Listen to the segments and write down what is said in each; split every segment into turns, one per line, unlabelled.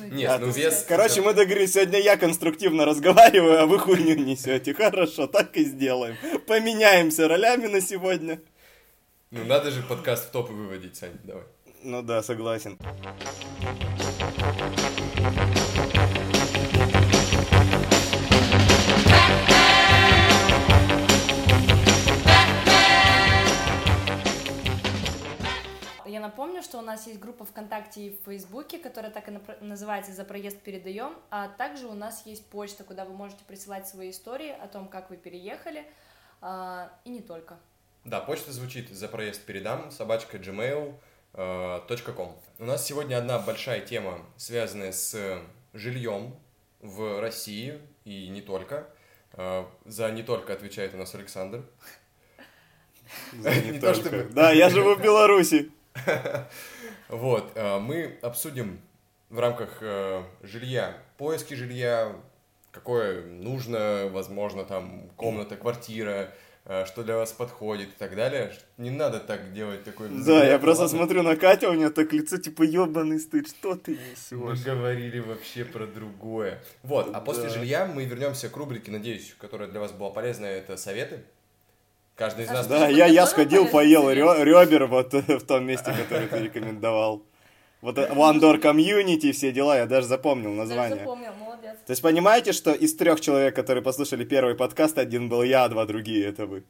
Нет, ну вес...
Короче, мы договорились, сегодня я конструктивно разговариваю, а вы хуйню несете. Хорошо, так и сделаем. Поменяемся ролями на сегодня.
Ну, надо же подкаст в топы выводить, Сань, давай.
Ну да, согласен.
Я напомню, что у нас есть группа ВКонтакте и в Фейсбуке, которая так и называется «За проезд передаем», а также у нас есть почта, куда вы можете присылать свои истории о том, как вы переехали, а, и не только.
Да, почта звучит «За проезд передам», собачка gmail, э, .com. У нас сегодня одна большая тема, связанная с жильем в России и не только. Э, За не только отвечает у нас Александр.
Не
Не то
только.
чтобы-
Да, я живу в Беларуси.
Вот, э, мы обсудим в рамках э, жилья, поиски жилья, какое нужно, возможно, там комната, квартира, э, что для вас подходит и так далее. Не надо так делать такой...
Да, я просто
Ладно.
смотрю на Катю, у нее так лицо типа ебаный стыд, что ты
Мы
несешь?
говорили вообще про другое. Вот, а после жилья мы вернемся к рубрике, надеюсь, которая для вас была полезная, это советы. Каждый из
А
нас...
Да, я, я сходил, поел рё- ребер вот э, в том месте, который ты рекомендовал. Вот э, One Door Community, все дела, я даже запомнил
Даже
название.
запомнил, молодец.
То есть понимаете, что из трех человек, которые послушали первый подкаст, один был я, а два другие это вы.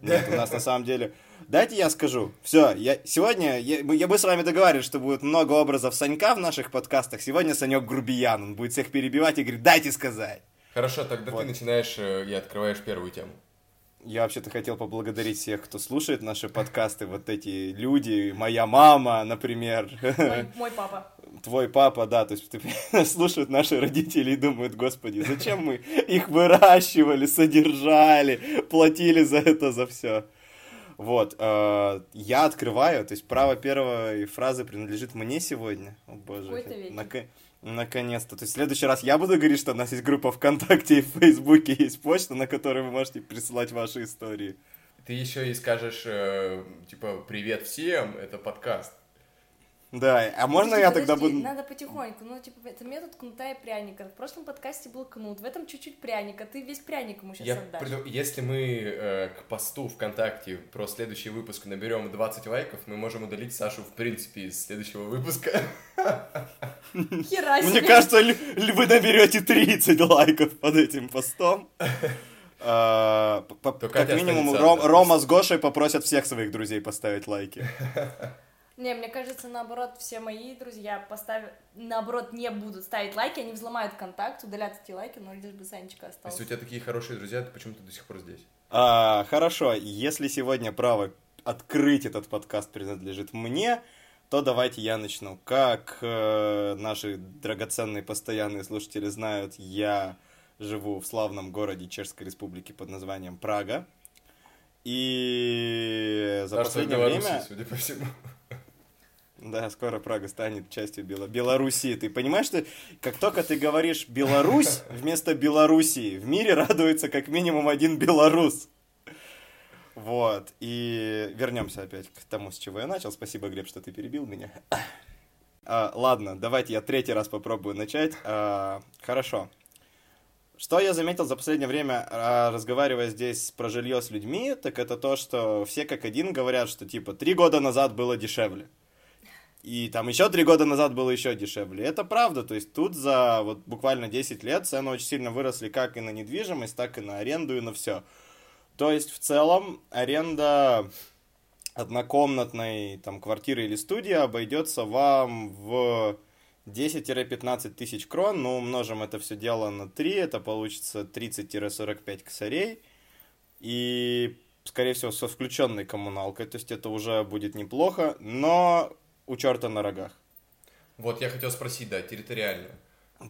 Нет, у нас на самом деле... Дайте я скажу. Все, я... сегодня я... мы я- мы с вами договаривались, что будет много образов Санька в наших подкастах. Сегодня Санек грубиян, он будет всех перебивать и говорит, дайте сказать.
Хорошо, тогда
Вот.
ты начинаешь э, и открываешь первую тему.
Я вообще-то хотел поблагодарить всех, кто слушает наши подкасты, вот эти люди, моя мама, например,
Мой, мой папа.
твой папа, да, то есть ты слушают наши родители и думают, господи, зачем мы их выращивали, содержали, платили за это, за все. Вот, э, я открываю, то есть право первой фразы принадлежит мне сегодня. О боже, нака- наконец-то. То есть в следующий раз я буду говорить, что у нас есть группа ВКонтакте и в Фейсбуке, есть почта, на которой вы можете присылать ваши истории.
Ты еще и скажешь, э, типа, привет всем, это подкаст.
Да, а можно
Подожди,
я тогда
подожди,
буду...
Надо потихоньку. Ну, типа, это метод кнута и пряника. В прошлом подкасте был кнут, в этом чуть-чуть пряника. Ты весь пряник ему сейчас
Я
отдашь.
преду- Если мы э, к посту ВКонтакте про следующий выпуск наберем 20 лайков, мы можем удалить Сашу, в принципе, из следующего выпуска.
Хера
Мне кажется, ли- ли вы наберете 30 лайков под этим постом. А, Как минимум. Рома с Гошей попросят всех своих друзей поставить лайки.
Не, мне кажется, наоборот, все мои друзья поставят, наоборот, не будут ставить лайки, они взломают контакт, удалят эти лайки, но лишь бы Санечка
Если
остался.
у тебя такие хорошие друзья, то почему ты до сих пор здесь?
А, Хорошо, если сегодня право открыть этот подкаст принадлежит мне, то давайте я начну. Как э, наши драгоценные постоянные слушатели знают, я живу в славном городе Чешской Республики под названием Прага. И за
Царство
последнее время...
судя по всему.
Да, скоро Прага станет частью Бело... Белоруссии. Ты понимаешь, что как только ты говоришь Беларусь вместо Белоруссии, в мире радуется как минимум один белорус. Вот. И вернемся опять к тому, с чего я начал. Спасибо, Глеб, что ты перебил меня. А, ладно, давайте я третий раз попробую начать. А, хорошо. Что я заметил за последнее время, а, разговаривая здесь про жилье с людьми, так это то, что все как один говорят, что типа три года назад было дешевле. И там еще три года назад было еще дешевле. Это правда, то есть тут за вот буквально 10 лет цены очень сильно выросли как и на недвижимость, так и на аренду и на все. То есть в целом аренда однокомнатной там квартиры или студии обойдется вам в 10-15 тысяч крон, ну умножим это все дело на 3, это получится 30-45 косарей. И, скорее всего, со включенной коммуналкой, то есть это уже будет неплохо, но у черта на рогах.
Вот я хотел спросить, да, территориально.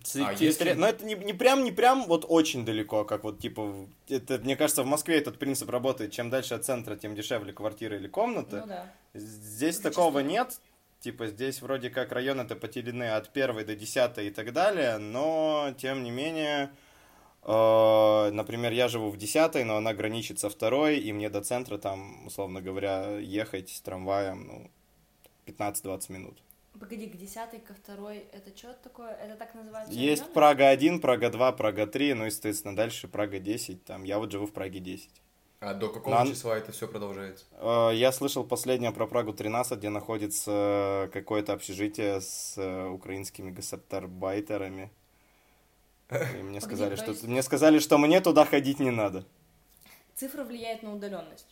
Ц-
А
территори-
если-
Но это не, не прям, не прям вот очень далеко, как вот типа, это, мне кажется, в Москве этот принцип работает, чем дальше от центра, тем дешевле квартира или комната.
Ну да.
Здесь
Зачастую.
такого нет, типа здесь вроде как районы-то поделены от первой до десятой и так далее, но тем не менее, э, например, я живу в десятой, но она граничит со второй, и мне до центра там, условно говоря, ехать с трамваем, ну, 15-20 минут.
Погоди, к десятой, ко второй, это что такое? Это так называется?
Есть
районы?
Прага 1, Прага 2, Прага 3, ну и, соответственно, дальше Прага 10. Там, я вот живу в Праге 10.
А до какого
Нам-
числа это все продолжается?
Э, Я слышал последнее про Прагу 13, где находится какое-то общежитие с э, украинскими гастарбайтерами. И мне сказали,
то
что мне сказали, что мне туда ходить не надо.
Цифра влияет на удаленность.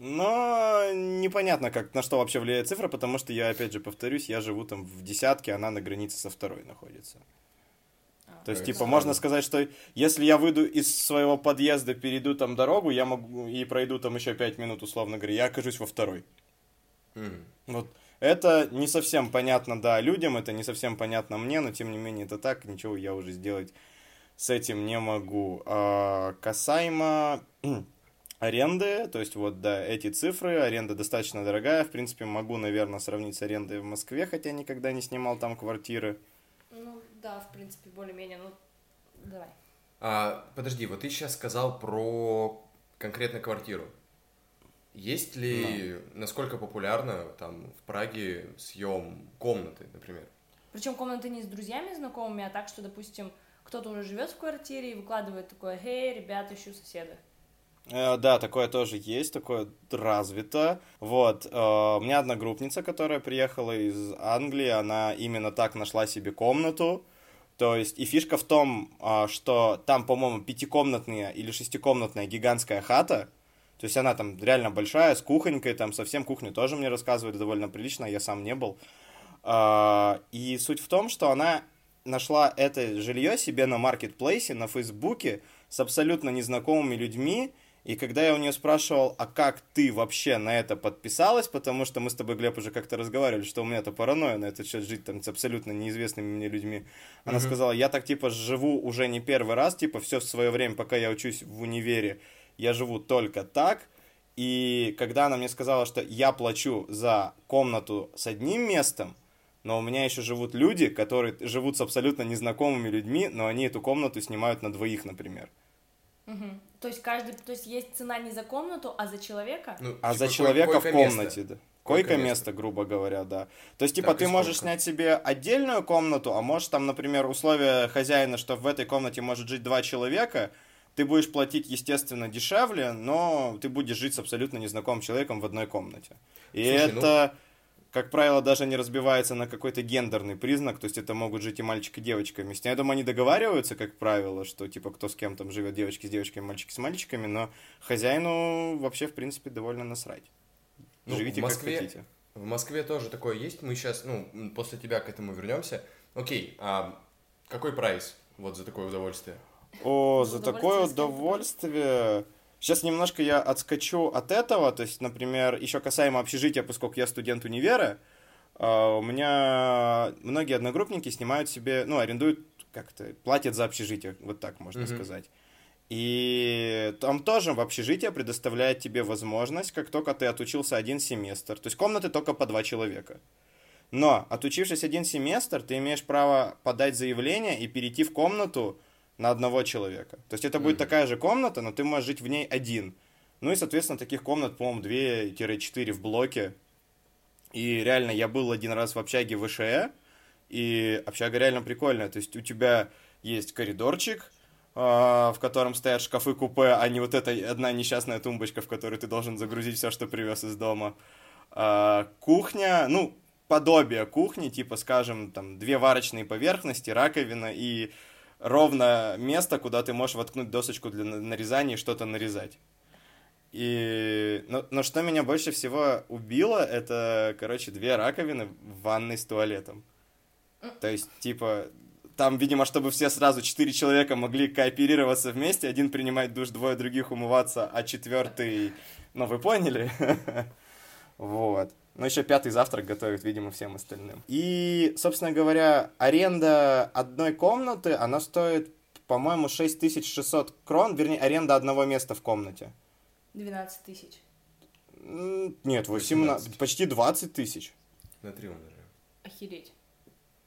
Но непонятно, как, на что вообще влияет цифра, потому что я, опять же, повторюсь, я живу там в десятке, она на границе со второй находится.
А,
То есть, типа,
странно.
можно сказать, что если я выйду из своего подъезда, перейду там дорогу, я могу и пройду там еще пять минут, условно говоря, я окажусь во второй.
М.
Вот это не совсем понятно, да, людям, это не совсем понятно мне, но тем не менее это так, ничего я уже сделать с этим не могу. А, касаемо аренды, то есть вот, да, эти цифры, аренда достаточно дорогая, в принципе, могу, наверное, сравнить с арендой в Москве, хотя никогда не снимал там квартиры.
Ну, да, в принципе, более-менее, ну, давай.
А, подожди, вот ты сейчас сказал про конкретно квартиру. Есть ли, насколько популярно там в Праге съем комнаты, например?
Причем комнаты не с друзьями знакомыми, а так, что, допустим, кто-то уже живет в квартире и выкладывает такое, «Эй, ребята, ищу соседа».
Э, Да, такое тоже есть, такое развито. Вот, э, у меня одногруппница, которая приехала из Англии, она именно так нашла себе комнату. То есть, и фишка в том, а, что там, по-моему, пятикомнатная или шестикомнатная гигантская хата. То есть она там реально большая, с кухонькой, там совсем кухню тоже мне рассказывают довольно прилично, я сам не был. А, И суть в том, что она нашла это жилье себе на маркетплейсе, на Фейсбуке, с абсолютно незнакомыми людьми, и когда я у нее спрашивал, а как ты вообще на это подписалась, потому что мы с тобой, Глеб, уже как-то разговаривали, что у меня-то паранойя на этот счет жить там с абсолютно неизвестными мне людьми. Она
Мгм.
сказала, я так типа живу уже не первый раз, типа все в свое время, пока я учусь в универе, я живу только так. И когда она мне сказала, что я плачу за комнату с одним местом, но у меня еще живут люди, которые живут с абсолютно незнакомыми людьми, но они эту комнату снимают на двоих, например.
Мгм. То есть каждый, то есть есть цена не за комнату, а за человека?
Ну,
А
типа,
за человека в комнате, да.
Койко-место.
Грубо говоря, да. То есть, типа,
Так,
ты можешь снять себе отдельную комнату, а можешь там, например, условия хозяина, что в этой комнате может жить два человека, ты будешь платить, естественно, дешевле, но ты будешь жить с абсолютно незнакомым человеком в одной комнате. И
Слушай, ну-
это, как правило, даже не разбивается на какой-то гендерный признак, то есть это могут жить и мальчик, и девочка вместе. Я думаю, они договариваются, как правило, что, типа, кто с кем там живет, девочки с девочками, мальчики с мальчиками, но хозяину вообще, в принципе, довольно насрать.
Ну,
Живите
в Москве,
как хотите.
В Москве тоже такое есть. Мы сейчас, ну, после тебя к этому вернемся. Окей, а какой прайс вот за такое удовольствие?
О,
За
за такое
удовольствие.
Сейчас немножко я отскочу от этого. То есть, например, еще касаемо общежития, поскольку я студент универа, а, у меня многие одногруппники снимают себе, ну, арендуют как-то, платят за общежитие, вот так можно
Мгм.
сказать. И там тоже в общежитие предоставляет тебе возможность, как только ты отучился один семестр, то есть комнаты только по два человека. Но, отучившись один семестр, ты имеешь право подать заявление и перейти в комнату на одного человека. То есть это будет
Мгм.
такая же комната, но ты можешь жить в ней один. Ну и, соответственно, таких комнат, по-моему, 2-4 в блоке. И реально, я был один раз в общаге ВШЭ, и общага реально прикольная. То есть у тебя есть коридорчик, а, в котором стоят шкафы-купе, а не вот эта одна несчастная тумбочка, в которую ты должен загрузить все, что привез из дома. А, Кухня, ну, подобие кухни, типа, скажем, там, две варочные поверхности, раковина и ровно место, куда ты можешь воткнуть досочку для на- нарезания и что-то нарезать. И... Но, но что меня больше всего убило, это, короче, две раковины в ванной с туалетом. То есть, типа, там, видимо, чтобы все сразу четыре человека могли кооперироваться вместе, один принимать душ, двое других умываться, а четвертый, ну, вы поняли? Вот. Ну, еще пятый завтрак готовит, видимо, всем остальным. И, собственно говоря, аренда одной комнаты, она стоит, по-моему, 6600 крон, вернее, аренда одного места в комнате.
12 тысяч.
Нет, 18,
18.
почти 20 тысяч.
На три умножаю.
Охереть.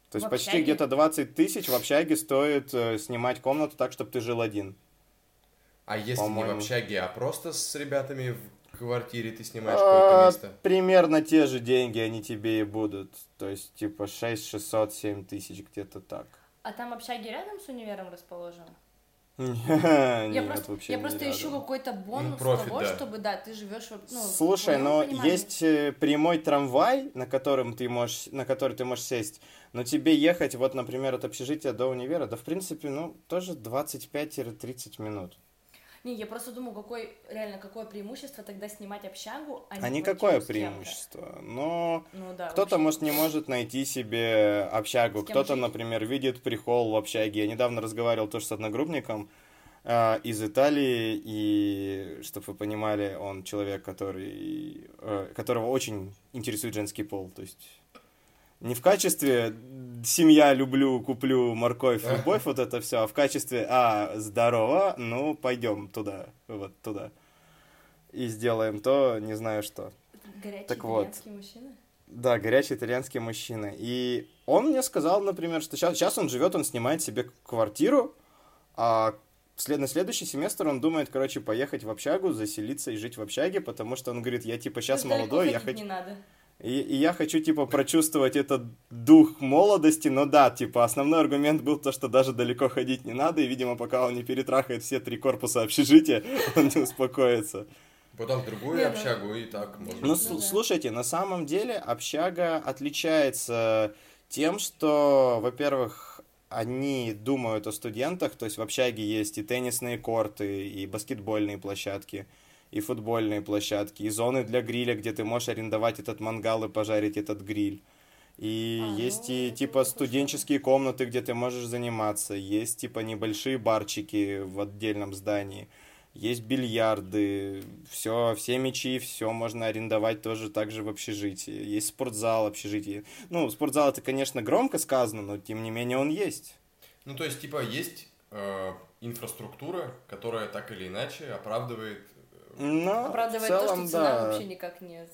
То есть
В
почти
общаге?
где-то 20 тысяч в общаге стоит э, снимать комнату так, чтобы ты жил один.
А если не в
По-моему.
общаге, а просто с ребятами в квартире ты снимаешь какое-то место?
Примерно те же деньги они тебе и будут. То есть, типа, 6 600, 7 тысяч, где-то так.
А там общаги рядом с универом расположены?
Нет,
я просто,
вообще
я
не
просто ищу какой-то бонус
профит,
того,
да.
чтобы, да, ты живешь в, ну,
Слушай, но
понимании.
есть э, прямой трамвай, на котором ты можешь, на который ты можешь сесть, но тебе ехать, вот, например, от общежития до универа, да, в принципе, ну, тоже 25-30 минут.
Не, я просто думаю, какой, реально, какое преимущество тогда снимать общагу, а не
А никакое преимущество. Но
Ну да.
кто-то,
вообще.
может, не может найти себе общагу, кто-то, например, видит прихол в общаге. Я недавно разговаривал тоже с одногруппником э, из Италии, и, чтобы вы понимали, он человек, который, э, которого очень интересует женский пол, то есть не в качестве семья, люблю, куплю морковь, любовь, вот это все, а в качестве, а, здорово, ну, пойдем туда, вот туда. И сделаем то, не знаю что.
Горячий
Так вот.
итальянский мужчина?
Да, горячий итальянский мужчина. И он мне сказал, например, что сейчас, сейчас он живет, он снимает себе квартиру, а след, на следующий семестр он думает, короче, поехать в общагу, заселиться и жить в общаге, потому что он говорит, я типа сейчас
То есть далеко
молодой, я хочу...
не надо.
И, и я хочу, типа, прочувствовать этот дух молодости, но да, типа, основной аргумент был то, что даже далеко ходить не надо, и, видимо, пока он не перетрахает все три корпуса общежития, он не успокоится.
Потом в другую
ну-
общагу и так можно.
Ну,
да.
слушайте, на самом деле общага отличается тем, что, во-первых, они думают о студентах, то есть в общаге есть и теннисные корты, и баскетбольные площадки, и футбольные площадки, и зоны для гриля, где ты можешь арендовать этот мангал и пожарить этот гриль. И
А,
есть
ну,
и типа студенческие комнаты, где ты можешь заниматься, есть типа небольшие барчики в отдельном здании, есть бильярды, все, все мячи, все можно арендовать тоже так же в общежитии. Есть спортзал общежитие. Ну, спортзал это, конечно, громко сказано, но тем не менее он есть.
Ну, то есть, типа, есть э, инфраструктура, которая так или иначе оправдывает...
Но
Оправдывает
в
то,
целом,
что цена
да.
вообще никак не.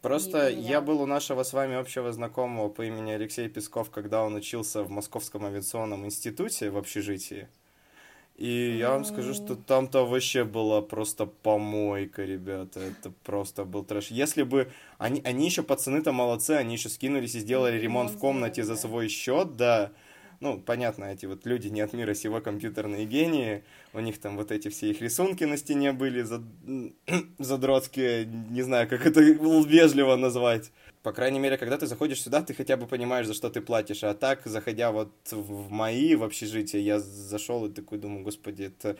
Просто
не
я был у нашего с вами общего знакомого по имени Алексей Песков, когда он учился в Московском авиационном институте в общежитии. И я вам скажу, что там-то вообще была просто помойка, ребята. Это просто был трэш. Если бы... Они, они еще, пацаны-то молодцы, они еще скинулись и сделали
Ремонт
в комнате за свой счет, да. Ну, понятно, эти вот люди не от мира сего компьютерные гении. У них там вот эти все их рисунки на стене были зад... задротские, не знаю, как это вежливо назвать. По крайней мере, когда ты заходишь сюда, ты хотя бы понимаешь, за что ты платишь. А так, заходя вот в мои, в общежитие, я зашел и такой думаю, господи, это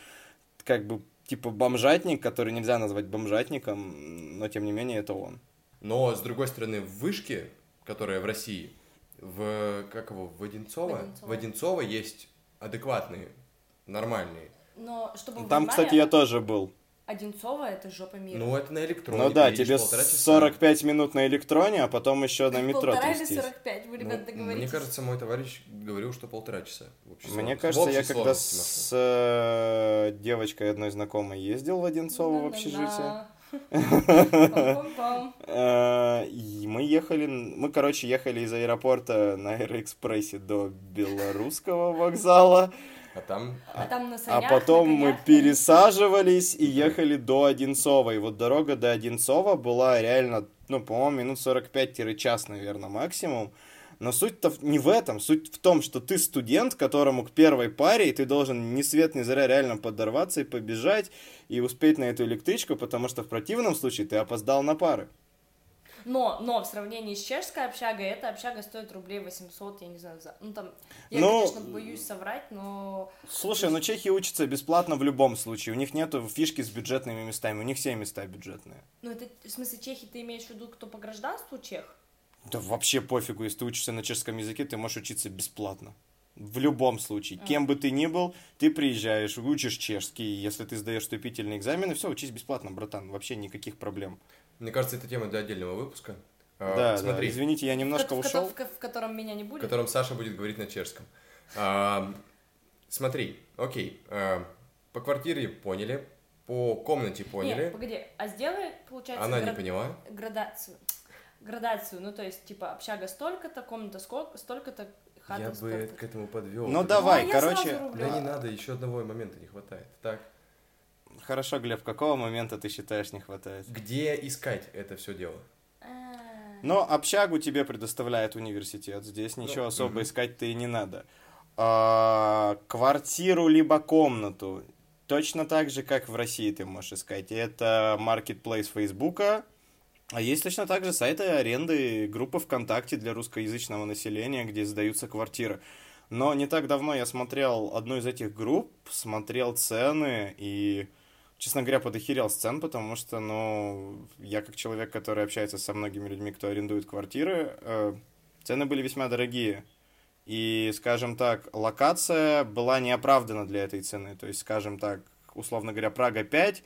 как бы типа бомжатник, который нельзя назвать бомжатником, но тем не менее это он.
Но, с другой стороны, в вышке, которая в России, в... Как его? В Одинцово?
Одинцово.
В Одинцово есть адекватные, нормальные.
Но чтобы вы
Там,
понимали,
кстати, я тоже был.
Одинцово это жопа мира.
Ну, это на электроне.
Ну да, тебе
полтора часа.
45 минут на электроне, а потом еще на метро
Полтора или
трястись.
45, вы,
Ну,
ребят, договоритесь.
мне кажется, мой товарищ говорил, что полтора часа. в
Мне кажется,
В
я когда
маршрут.
с э, девочкой одной знакомой ездил в Одинцово в общежитие, и мы ехали, мы, короче, ехали из аэропорта на Аэроэкспрессе до Белорусского вокзала,
А там
А там на
а
санях,
потом
на
мы пересаживались и ехали до Одинцова. И вот дорога до Одинцова была реально, ну, по-моему, минут 45-час, наверное, максимум. Но суть-то не в этом. Суть в том, что ты студент, которому к первой паре, и ты должен ни свет ни заря реально подорваться и побежать, и успеть на эту электричку, потому что в противном случае ты опоздал на пары.
Но, но в сравнении с чешской общагой, эта общага стоит рублей 800, я не знаю, за... Ну, там, я,
Ну,
конечно, боюсь соврать, но...
Слушай, ну чехи учатся бесплатно в любом случае. У них нету фишки с бюджетными местами. У них все места бюджетные.
Ну, это, в смысле, чехи ты имеешь в виду, кто по гражданству чех?
Да вообще пофигу, если ты учишься на чешском языке, ты можешь учиться бесплатно. В любом случае. Кем бы ты ни был, ты приезжаешь, учишь чешский. и Если ты сдаешь вступительные экзамены, все, учись бесплатно, братан. Вообще никаких проблем.
Мне кажется, это тема для отдельного выпуска. А,
да,
смотри,
да. Извините, я немножко
в,
ушел.
в ко- в котором меня не
в
будет?
котором Саша будет говорить на чешском. А, смотри, окей. а, по квартире поняли, по комнате поняли.
Нет, погоди, а сделай, получается,
Она не
град-
поняла.
градацию. Градацию, ну, то есть, типа, общага столько-то, комната сколько, столько-то, хата
Я бы к этому подвел.
Ну, давай,
Ну,
короче.
Да не надо, еще одного момента не хватает. Так,
Хорошо, Глеб, какого момента ты считаешь не хватает?
Где искать это все дело?
А,
Но общагу тебе предоставляет университет. Здесь ничего
Ну,
особо
мгм.
искать-то и не надо. А, квартиру либо комнату. Точно так же, как в России ты можешь искать. Это маркетплейс Фейсбука. А есть точно так же сайты аренды группы ВКонтакте для русскоязычного населения, где сдаются квартиры. Но не так давно я смотрел одну из этих групп, смотрел цены и, честно говоря, подохерел с цен, потому что, ну, я как человек, который общается со многими людьми, кто арендует квартиры, э, цены были весьма дорогие. И, скажем так, локация была неоправдана для этой цены. То есть, скажем так, условно говоря, Прага 5,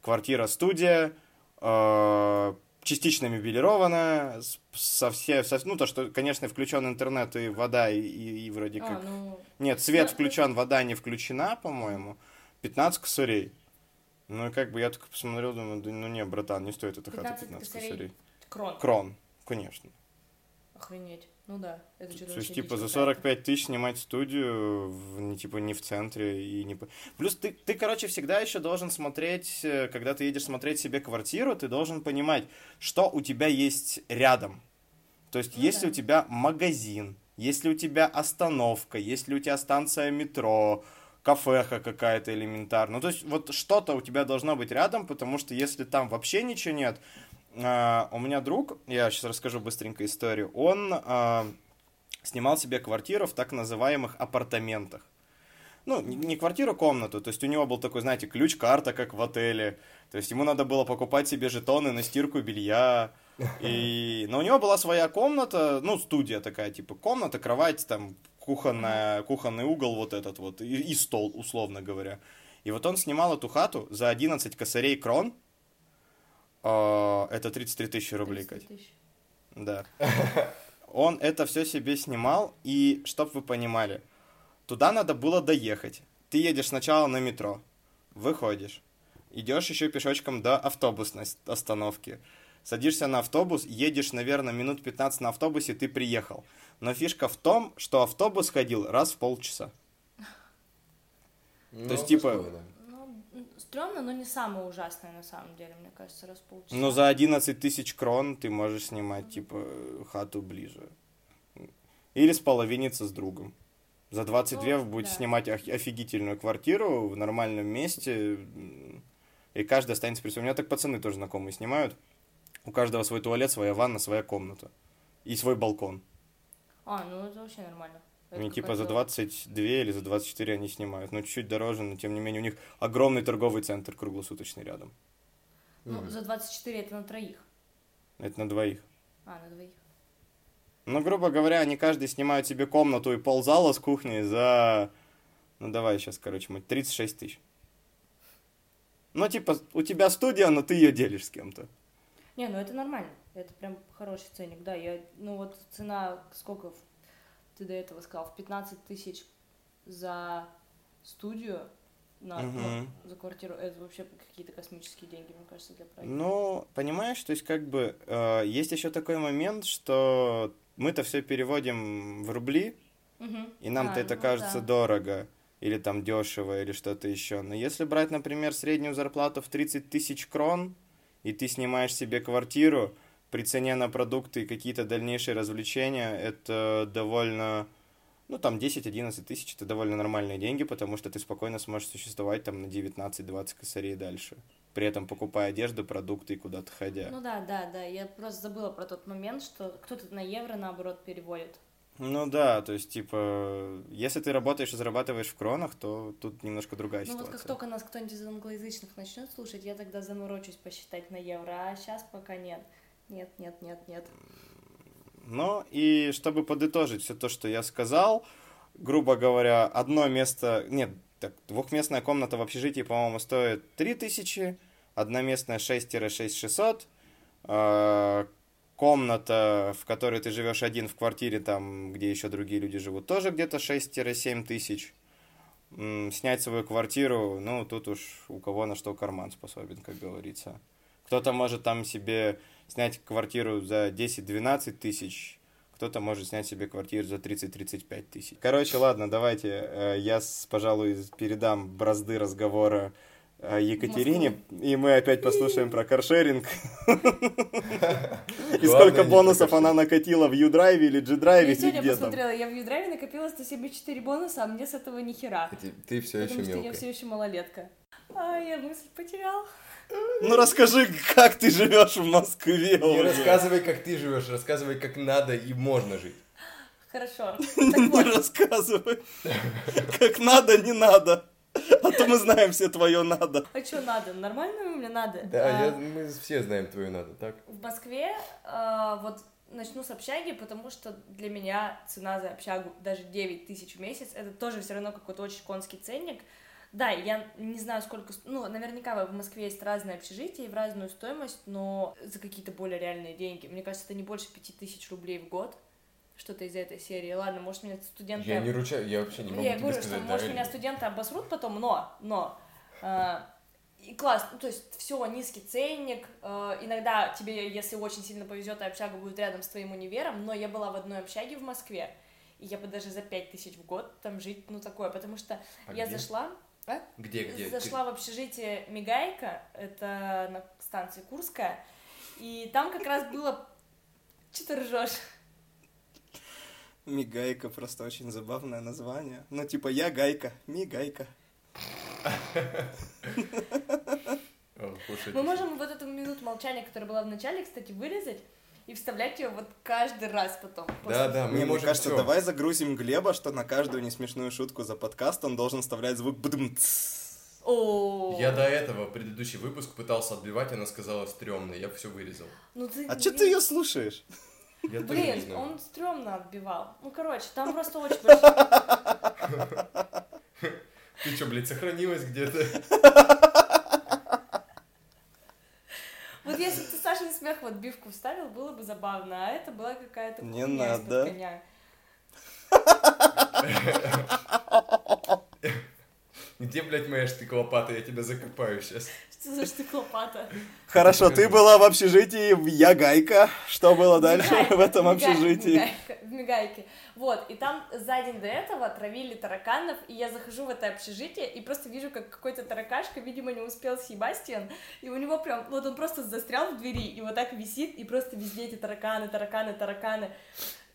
квартира-студия, э, частично мебелирована, с- со все, со- ну, то, что, конечно, включен интернет и вода, и, и- и вроде
а,
как...
ну,
Нет, свет
Ну,
включен, вода не включена, по-моему. 15 косарей. Ну и как бы я только посмотрел, думаю, да, ну не, братан, не стоит эта хата
15
15
косарей.
косарей.
крон.
Крон, конечно.
Охренеть. Ну да, это что-то
То есть, типа, за
какая-то.
45 тысяч снимать студию, в, не, типа, не в центре и не... Плюс ты, ты, короче, всегда еще должен смотреть, э, когда ты едешь смотреть себе квартиру, ты должен понимать, что у тебя есть рядом. То есть,
Ну
если
да.
у тебя магазин, если у тебя остановка, если у тебя станция метро, кафеха какая-то элементарная. Ну, то есть, вот что-то у тебя должно быть рядом, потому что если там вообще ничего нет... а, у меня друг, я сейчас расскажу быстренько историю, он а, снимал себе квартиру в так называемых апартаментах. Ну, не квартиру, комнату. То есть у него был такой, знаете, ключ-карта, как в отеле. То есть ему надо было покупать себе жетоны на стирку белья. И... Но у него была своя комната, ну, студия такая, типа, комната, кровать, там, кухонная, кухонный угол вот этот вот, и, и стол, условно говоря. И вот он снимал эту хату за 11 косарей крон. А, Это 33 тысячи рублей,
30
Кать.
тысяч.
Да. Он это все себе снимал, и чтоб вы понимали, туда надо было доехать. Ты едешь сначала на метро, выходишь, идешь еще пешочком до автобусной остановки, садишься на автобус, едешь, наверное, минут 15 на автобусе, ты приехал. Но фишка в том, что автобус ходил раз в полчаса.
Ну,
есть, типа,
такое, да.
Ну, м, стрёмно, но не самое ужасное на самом деле, мне кажется, раз полчаса.
Но за 11 тысяч крон ты можешь снимать, типа, хату ближе. Или споловиниться с другом. За 22
Ну,
вы будете
да.
снимать офигительную квартиру в нормальном месте, и каждый останется при своем. У меня так пацаны тоже знакомые снимают. У каждого свой туалет, своя ванна, своя комната. И свой балкон.
А, ну это вообще нормально.
Они типа за
какая-то-
22 или за 24 они снимают. Ну, чуть-чуть дороже, но тем не менее у них огромный торговый центр круглосуточный рядом.
Ну,
Мгм.
за 24 это на троих.
Это на двоих.
А, на двоих.
Ну, грубо говоря, они каждый снимают себе комнату и ползала с кухней за... Ну, давай сейчас, короче, мы 36 тысяч. Ну, типа, у тебя студия, но ты ее делишь с кем-то.
Не, ну это нормально. Это прям хороший ценник, да. Я, ну вот цена, сколько в- ты до этого сказал, в 15 тысяч за студию, на, ну,
Мгм.
за квартиру, это вообще какие-то космические деньги, мне кажется, для проекта.
Ну, понимаешь, то есть как бы э, есть еще такой момент, что мы-то все переводим в рубли,
Мгм.
и нам-то
А,
это
ну
кажется
да.
дорого, или там дешево, или что-то еще. Но если брать, например, среднюю зарплату в 30 тысяч крон, и ты снимаешь себе квартиру, при цене на продукты и какие-то дальнейшие развлечения, это довольно... Ну, там 10-11 тысяч, это довольно нормальные деньги, потому что ты спокойно сможешь существовать там на 19-20 косарей дальше. При этом покупая одежду, продукты и куда-то ходя.
Ну да, да, да. Я просто забыла про тот момент, что кто-то на евро, наоборот, переводит.
Ну да, то есть, типа, если ты работаешь и зарабатываешь в кронах, то тут немножко другая
Ну
ситуация.
вот как только нас кто-нибудь из англоязычных начнет слушать, я тогда заморочусь посчитать на евро, а сейчас пока нет. Нет, нет, нет, нет.
Ну и чтобы подытожить все то, что я сказал, грубо говоря, одно место, нет, так, двухместная комната в общежитии, по-моему, стоит 3000, одноместная 6-6600, э, комната, в которой ты живешь один в квартире, там, где еще другие люди живут, тоже где-то 6-7 тысяч. Снять свою квартиру, ну, тут уж у кого на что карман способен, как говорится. Кто-то может там себе снять квартиру за 10-12 тысяч, кто-то может снять себе квартиру за 30-35 тысяч. Короче, ладно, давайте э, я, с- пожалуй, передам бразды разговора а, Екатерине, и мы опять послушаем про каршеринг. И сколько бонусов она накатила в Юдрайве или G-драйве.
Я сегодня посмотрела, я в Юдрайве накопила 174 бонуса, а мне с этого ни хера.
Ты все еще
мелкая. я все еще малолетка. А, я мысль потерял.
Ну расскажи, как ты живешь в Москве.
Не рассказывай, как ты живешь, рассказывай, как надо и можно жить.
Хорошо.
Не рассказывай. Как надо, не надо. А то мы знаем все твое надо.
А что надо? Нормально у меня надо?
Да, а, я, мы все знаем твое надо, так?
В Москве а, вот начну с общаги, потому что для меня цена за общагу даже 9 тысяч в месяц, это тоже все равно какой-то очень конский ценник. Да, я не знаю, сколько... Ну, наверняка в Москве есть разные общежития и в разную стоимость, но за какие-то более реальные деньги. Мне кажется, это не больше 5000 рублей в год что-то из этой серии. Ладно, может, меня студенты...
Я не ручаю, я вообще не могу
Я говорю, сказать, что, может, меня студенты обосрут потом, но, но... Э, и класс, ну, то есть все, низкий ценник, э, иногда тебе, если очень сильно повезет, и общага будет рядом с твоим универом, но я была в одной общаге в Москве, и я бы даже за пять тысяч в год там жить, ну, такое, потому что а я где? зашла...
А? Где, где?
Зашла Ты... в общежитие Мигайка, это на станции Курская, и там как раз было... Что ты ржешь?
Мигайка просто очень забавное название. Ну, типа, я гайка, мигайка.
Мы можем вот эту минуту молчания, которая была в начале, кстати, вырезать и вставлять ее вот каждый раз потом.
Да, да,
мы Мне можем кажется, все. давай загрузим Глеба, что на каждую несмешную шутку за подкаст он должен вставлять звук
О.
Я до этого предыдущий выпуск пытался отбивать, она сказала стрёмно, я все вырезал.
Ну ты.
А что ты ее слушаешь?
Я
Блин, он стрёмно отбивал. Ну, короче, там просто очень большой...
Ты что, блядь, сохранилась где-то?
Вот если ты Сашин смех в отбивку вставил, было бы забавно, а это была какая-то
Не надо.
Где, блядь, моя штык-лопата? Я тебя закопаю сейчас.
Что за штык-лопата?
Хорошо, ты была в общежитии, я гайка. Что было дальше в этом общежитии?
В Мигайке. Вот, и там за день до этого травили тараканов, и я захожу в это общежитие и просто вижу, как какой-то таракашка, видимо, не успел Себастьян, и у него прям, вот он просто застрял в двери, и вот так висит, и просто везде эти тараканы, тараканы, тараканы.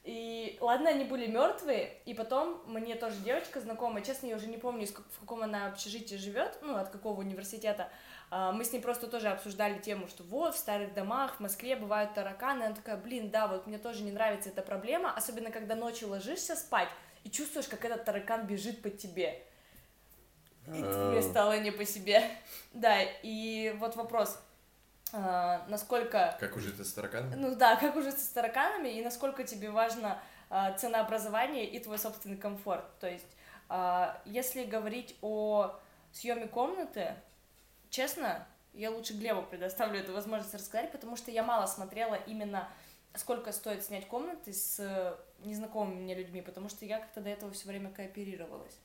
И ладно, они были мертвые, и потом мне тоже девочка знакомая, честно, я уже не помню, в каком она общежитии живет, ну, от какого университета, мы с ней просто тоже обсуждали тему, что вот, в старых домах в Москве бывают тараканы, она такая, блин, да, вот мне тоже не нравится эта проблема, особенно когда ночью ложишься спать и чувствуешь, как этот таракан бежит по тебе. И мне стало не по себе. Да, и вот вопрос, а, насколько...
Как ужиться с тараканами?
Ну да, как ужиться с тараканами, и насколько тебе важно а, ценообразование и твой собственный комфорт. То есть, а, если говорить о съеме комнаты, честно, я лучше Глебу предоставлю эту возможность рассказать, потому что я мало смотрела именно сколько стоит снять комнаты с незнакомыми мне людьми, потому что я как-то до этого все время кооперировалась.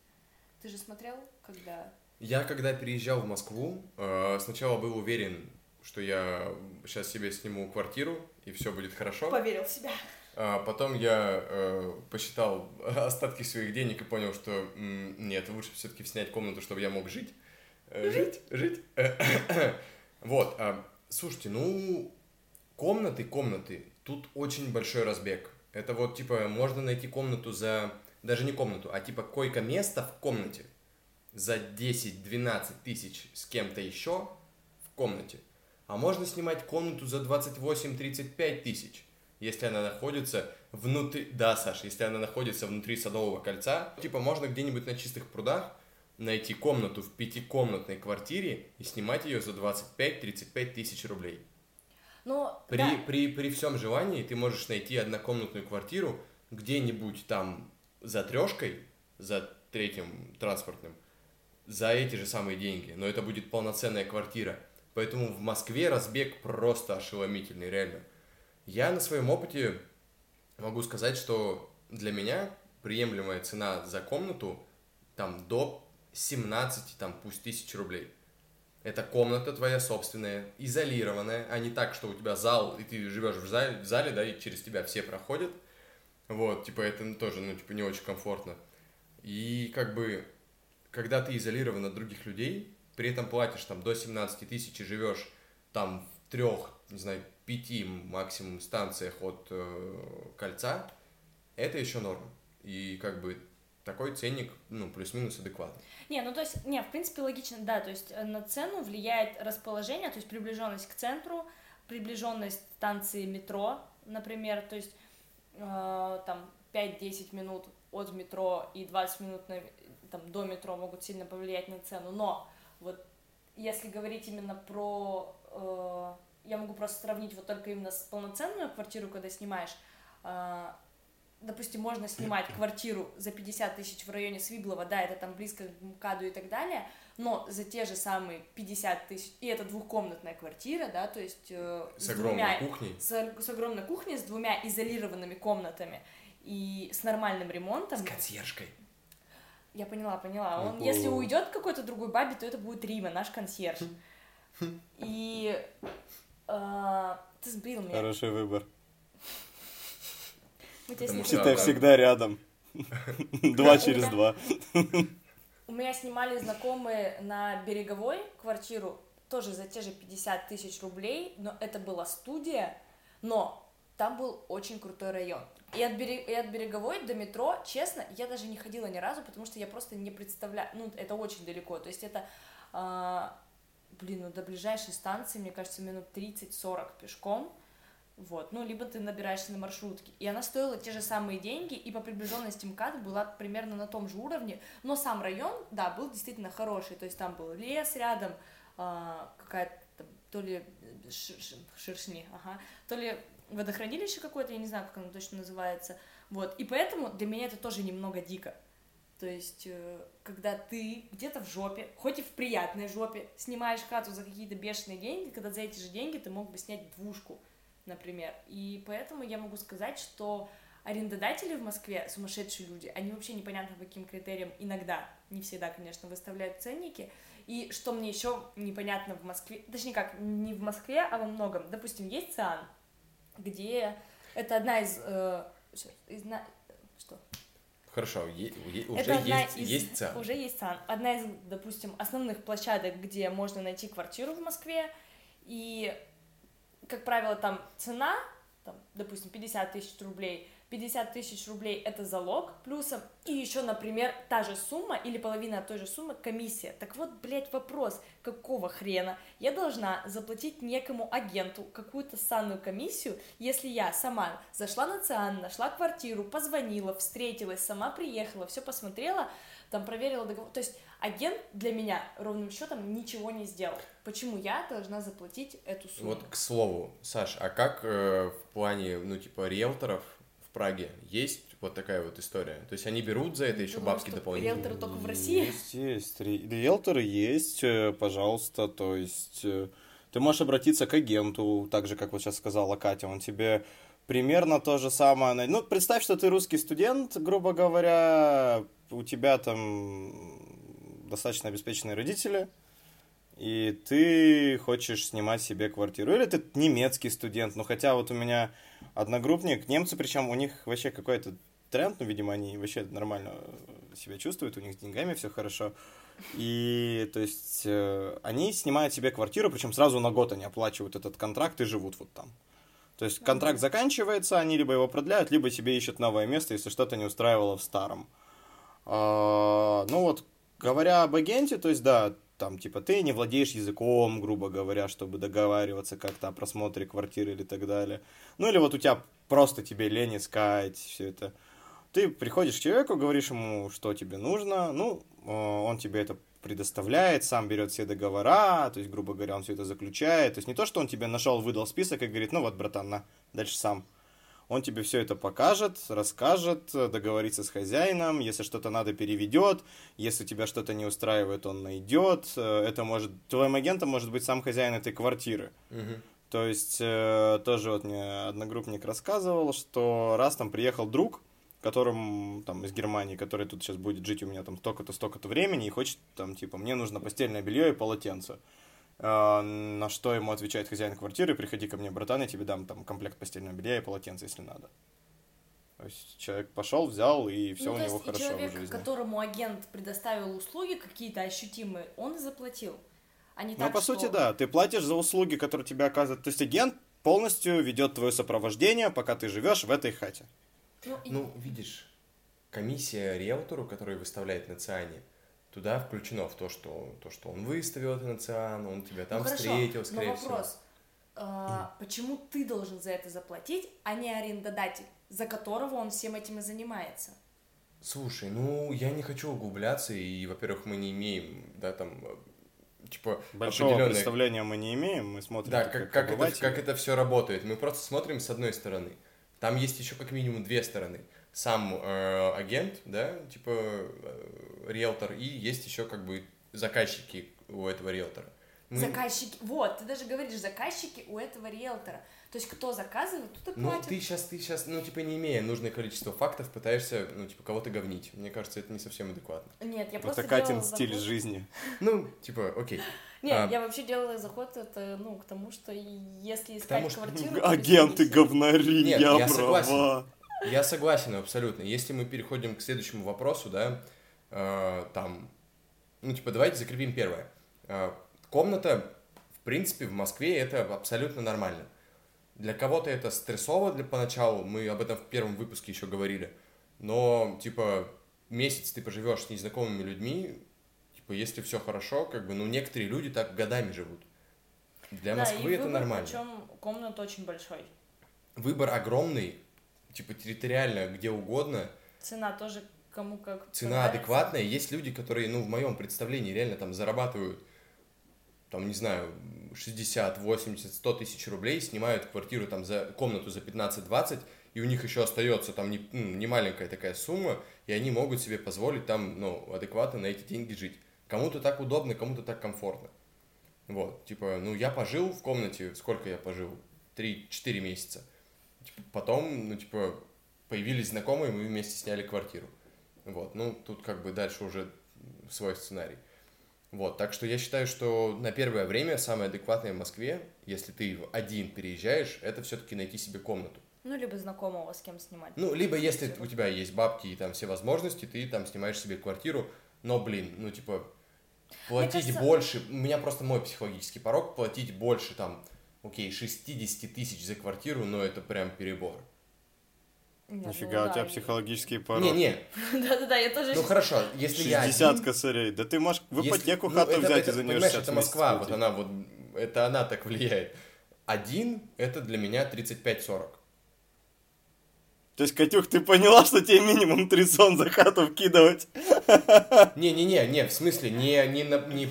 Ты же смотрел, когда...
Я, когда переезжал в Москву, э, сначала был уверен, что я сейчас себе сниму квартиру, и все будет хорошо.
Поверил в себя.
А потом я э, посчитал остатки своих денег и понял, что нет, лучше все-таки снять комнату, чтобы я мог жить. Э, жить, жить. вот. Э, слушайте, ну, комнаты, комнаты. Тут очень большой разбег. Это вот, типа, можно найти комнату за... Даже не комнату, а типа койко-место в комнате за 10-12 тысяч с кем-то еще в комнате. А можно снимать комнату за 28-35 тысяч, если она находится внутри... Да, Саша, если она находится внутри Садового кольца. Типа можно где-нибудь на чистых прудах найти комнату в пятикомнатной квартире и снимать ее за 25-35 тысяч рублей.
Но,
при,
да.
при, при всем желании ты можешь найти однокомнатную квартиру где-нибудь там за трешкой, за третьим транспортным, за эти же самые деньги, но это будет полноценная квартира – Поэтому в Москве разбег просто ошеломительный, реально. Я на своем опыте могу сказать, что для меня приемлемая цена за комнату там до 17, там пусть тысяч рублей. Это комната твоя собственная, изолированная, а не так, что у тебя зал, и ты живешь в зале, в зале, да, и через тебя все проходят. Вот, типа, это тоже, ну, типа, не очень комфортно. И как бы, когда ты изолирован от других людей, при этом платишь там до 17 тысяч и живешь там в трех, не знаю, пяти максимум станциях от э, кольца, это еще норм. И как бы такой ценник, ну, плюс-минус адекватный.
Не, ну то есть, не, в принципе, логично, да, то есть э, на цену влияет расположение, то есть приближенность к центру, приближенность станции метро, например, то есть э, там 5-10 минут от метро и 20 минут на, там, до метро могут сильно повлиять на цену, но вот если говорить именно про... Э, я могу просто сравнить вот только именно с полноценную квартиру, когда снимаешь, э, допустим, можно снимать квартиру за 50 тысяч в районе Свиблова, да, это там близко к МКАДу и так далее, но за те же самые 50 тысяч, и это двухкомнатная квартира, да, то есть э,
с, с огромной двумя, кухней,
с, с огромной кухней, с двумя изолированными комнатами и с нормальным ремонтом.
С консьержкой.
Я поняла, поняла. Он, Ого. если уйдет какой-то другой бабе, то это будет Рима, наш консьерж. И э, ты сбил меня.
Хороший выбор. Это всегда рядом. Два через два.
У меня снимали знакомые на Береговой квартиру, тоже за те же 50 тысяч рублей, но это была студия, но там был очень крутой район. И от, берег, и от Береговой до метро, честно, я даже не ходила ни разу, потому что я просто не представляю, ну, это очень далеко, то есть это, э, блин, ну, до ближайшей станции, мне кажется, минут 30-40 пешком, вот, ну, либо ты набираешься на маршрутке. И она стоила те же самые деньги, и по приближенности МКАД была примерно на том же уровне, но сам район, да, был действительно хороший, то есть там был лес рядом, э, какая-то то ли шершни, ага, то ли водохранилище какое-то, я не знаю, как оно точно называется, вот, и поэтому для меня это тоже немного дико, то есть, э, когда ты где-то в жопе, хоть и в приятной жопе, снимаешь хату за какие-то бешеные деньги, когда за эти же деньги ты мог бы снять двушку, например. И поэтому я могу сказать, что арендодатели в Москве, сумасшедшие люди, они вообще непонятно по каким критериям иногда, не всегда, конечно, выставляют ценники. И что мне еще непонятно в Москве, точнее как, не в Москве, а во многом. Допустим, есть ЦИАН, где это одна из... Э, из что?
Хорошо, е- е- уже это есть, из, есть ЦИАН.
Уже есть ЦИАН. Одна из, допустим, основных площадок, где можно найти квартиру в Москве, и как правило, там цена, там, допустим, 50 тысяч рублей, 50 тысяч рублей это залог плюсом, и еще, например, та же сумма или половина той же суммы комиссия. Так вот, блядь, вопрос, какого хрена я должна заплатить некому агенту какую-то санную комиссию, если я сама зашла на ЦИАН, нашла квартиру, позвонила, встретилась, сама приехала, все посмотрела, там проверила договор. То есть агент для меня ровным счетом ничего не сделал. Почему я должна заплатить эту сумму?
Вот к слову, Саш, а как э, в плане, ну, типа, риэлторов в Праге есть вот такая вот история? То есть они берут за это еще Думаю, бабки дополнительные?
Риэлторы только в России?
Есть, есть. Риэлторы есть, э, пожалуйста, то есть э, ты можешь обратиться к агенту, так же, как вот сейчас сказала Катя, он тебе примерно то же самое. Ну, представь, что ты русский студент, грубо говоря, у тебя там достаточно обеспеченные родители, и ты хочешь снимать себе квартиру. Или ты немецкий студент, ну хотя вот у меня одногруппник, немцы, причем у них вообще какой-то тренд, ну, видимо, они вообще нормально себя чувствуют, у них с деньгами все хорошо. И, то есть, э, они снимают себе квартиру, причем сразу на год они оплачивают этот контракт и живут вот там. То есть, контракт заканчивается, они либо его продляют, либо себе ищут новое место, если что-то не устраивало в старом. А, ну вот, говоря об агенте, то есть, да, там, типа, ты не владеешь языком, грубо говоря, чтобы договариваться как-то о просмотре квартиры или так далее. Ну, или вот у тебя просто тебе лень искать все это. Ты приходишь к человеку, говоришь ему, что тебе нужно, ну, э, он тебе это предоставляет, сам берет все договора, то есть, грубо говоря, он все это заключает. То есть не то, что он тебе нашел, выдал список и говорит, ну вот, братан, на, дальше сам. Он тебе все это покажет, расскажет, договорится с хозяином, если что-то надо, переведет, если тебя что-то не устраивает, он найдет. Это может, твоим агентом может быть сам хозяин этой квартиры. Угу. То есть, э, тоже вот мне одногруппник рассказывал, что раз там приехал друг, которым там из Германии, который тут сейчас будет жить у меня там столько-то, столько-то времени и хочет там типа мне нужно постельное белье и полотенце. А, на что ему отвечает хозяин квартиры, приходи ко мне, братан, я тебе дам там комплект постельного белья и полотенца, если надо. То есть человек пошел, взял, и все
ну,
у него
есть
хорошо
человек,
в жизни.
которому агент предоставил услуги какие-то ощутимые, он и заплатил. А не
Ну,
так,
по
что...
сути, да. Ты платишь за услуги, которые тебе оказывают. То есть агент полностью ведет твое сопровождение, пока ты живешь в этой хате.
Ну, и-
Ну, видишь, комиссия риэлтору, который выставляет на циане, туда включено в то, что, то, что он выставил это на циан, он тебя там
ну, хорошо,
встретил, скорее
но
всего.
вопрос. а, почему ты должен за это заплатить, а не арендодатель, за которого он всем этим и занимается?
Слушай, ну, я не хочу углубляться, и, во-первых, мы не имеем, да, там, типа,
Большого
определенной-
представления мы не имеем, мы смотрим
Да, как, как, это, как это все работает. Мы просто смотрим с одной стороны. Там есть еще как минимум две стороны. Сам э, агент, да, типа э, риэлтор, и есть еще как бы заказчики у этого риэлтора. Мы-
Заказчики, вот, ты даже говоришь, заказчики у этого риэлтора. То есть кто заказывает, тот и
Ну,
платит.
ты сейчас, ты сейчас, ну, типа, не имея нужное количество фактов, пытаешься, ну, типа, кого-то говнить. Мне кажется, это не совсем адекватно.
Нет, я просто
Это Катин стиль
заход-
жизни.
Ну, типа, окей.
Нет,
А.
я вообще делала заход, это, ну, к тому, что если искать
тому, что-
квартиру...
Агенты говнари,
Нет,
я,
я согласен. Я согласен абсолютно. Если мы переходим к следующему вопросу, да, э, там, ну, типа, давайте закрепим первое. Э, комната, в принципе, в Москве это абсолютно нормально. Для кого-то это стрессово для поначалу, мы об этом в первом выпуске еще говорили, но, типа, месяц ты поживешь с незнакомыми людьми, типа, если все хорошо, как бы, ну, некоторые люди так годами живут. Для
Да,
Москвы
и
это
выбор,
нормально.
Причем комнат очень большой.
Выбор огромный, типа, территориально, где угодно –
Цена тоже кому как
цена
понравится.
адекватная. Есть люди, которые, ну, в моем представлении, реально там зарабатывают, там, не знаю, 60, 80, 100 тысяч рублей, снимают квартиру там за комнату за 15-20, и у них еще остается там не, ну, не маленькая такая сумма, и они могут себе позволить там, ну, адекватно на эти деньги жить. Кому-то так удобно, кому-то так комфортно. Вот, типа, ну, я пожил в комнате, сколько я пожил? 3-4 месяца. Типа, потом, ну, типа, появились знакомые, мы вместе сняли квартиру. Вот, ну, тут как бы дальше уже свой сценарий. Вот, так что я считаю, что на первое время самое адекватное в Москве, если ты один переезжаешь, это все-таки найти себе комнату.
Ну, либо знакомого с кем снимать.
Ну, либо если у тебя есть бабки и там все возможности, ты там снимаешь себе квартиру, но, блин, ну, типа, платить
кажется-
больше, у меня просто мой психологический порог, платить больше, там, окей, 60 тысяч за квартиру, но это прям перебор.
Нет,
Нифига,
ну
у тебя
да,
психологический порог.
Не-не,
Да-да-да, я тоже...
ну хорошо, если я
60
один,
косарей. Да ты можешь в ипотеку
ну,
хату
это-
взять и за нее
понимаешь,
60
это Москва, вот она вот, это она так влияет. Один, это для меня 35-40.
То есть, Катюх, ты поняла, что тебе минимум три сон за хату вкидывать?
Не-не-не, не, в смысле, не, не, не,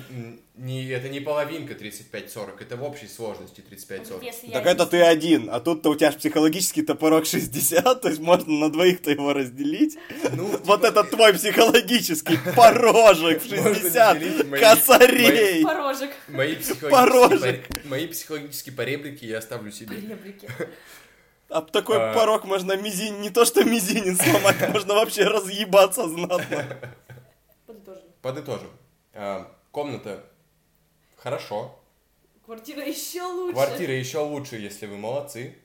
не, это не половинка 35-40, это в общей сложности 35-40.
Если я
Так это ты один, а тут-то у тебя ж психологический-то порог 60, то есть можно на двоих-то его разделить.
Ну,
Вот
типа,
это твой психологический порожек в
Можно
60
разделить мои-
косарей.
Порожек.
Мои психологические,
Порожек.
пор- мои психологические поребрики я оставлю себе.
Ребрики.
А такой
А.
порог можно мизин, не то что мизинец сломать, можно вообще разъебаться знатно.
Подытожим.
Подытожим. А, Комната хорошо,
Квартира еще лучше.
квартира еще лучше, если вы молодцы.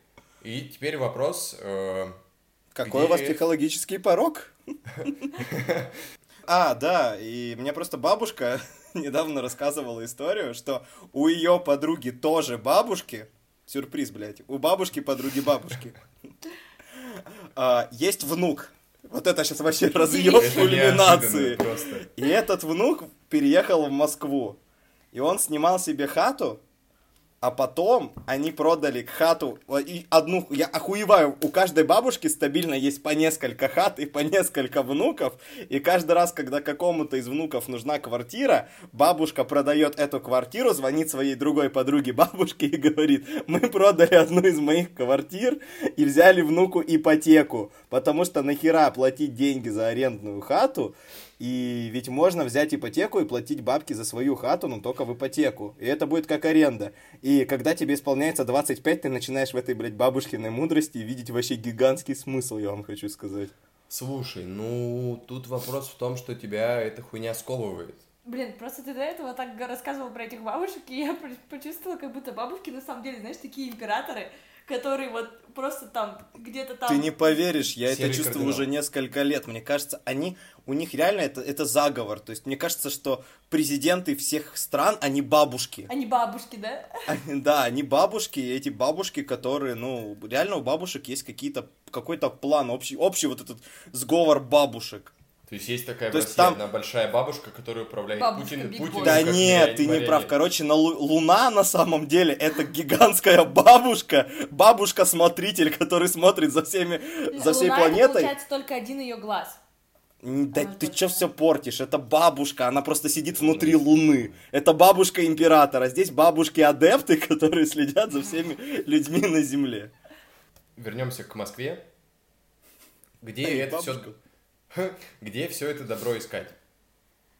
И теперь вопрос, э,
Какой у вас
Где-
психологический порог? А, да, и мне просто бабушка недавно рассказывала историю, что у ее подруги тоже бабушки, сюрприз, блядь, у бабушки подруги бабушки, а, есть внук. Вот это сейчас вообще разъеб
это
кульминации. И этот внук переехал в Москву. И он снимал себе хату, а потом они продали хату, и одну, я охуеваю, у каждой бабушки стабильно есть по несколько хат и по несколько внуков, и каждый раз, когда какому-то из внуков нужна квартира, бабушка продает эту квартиру, звонит своей другой подруге бабушке и говорит, мы продали одну из моих квартир и взяли внуку ипотеку, потому что нахера платить деньги за арендную хату, и ведь можно взять ипотеку и платить бабки за свою хату, но только в ипотеку. И это будет как аренда. И когда тебе исполняется 25, ты начинаешь в этой, блядь, бабушкиной мудрости видеть вообще гигантский смысл, я вам хочу сказать.
Слушай, ну тут вопрос в том, что тебя эта хуйня сковывает.
Блин, просто ты до этого так рассказывал про этих бабушек, и я почувствовала, как будто бабушки на самом деле, знаешь, такие императоры, который вот просто там, где-то там...
Ты не поверишь, я
Серый
это чувствую
кардинал.
уже несколько лет. Мне кажется, они, у них реально это, это заговор. То есть мне кажется, что президенты всех стран, они бабушки.
Они бабушки, да?
Они- Да, они бабушки, и эти бабушки, которые, ну, реально у бабушек есть какие-то, какой-то план, общий, общий вот этот сговор бабушек.
То есть есть такая
То
в
есть
России
там-
одна большая бабушка, которая управляет
Бабушка
Путин,
Boy.
Да нет, ты не прав. Короче, на Лу- Луна на самом деле это гигантская бабушка, бабушка-смотритель, который смотрит за всеми, за всей
Луна, это,
планетой.
получается только один ее глаз.
Да
Она
ты
точно.
что все портишь? Это бабушка, она просто сидит внутри Луны. Это бабушка императора. Здесь бабушки-адепты, которые следят за всеми людьми на Земле.
Вернемся к Москве. Где
Эй,
это все... Где все это добро искать?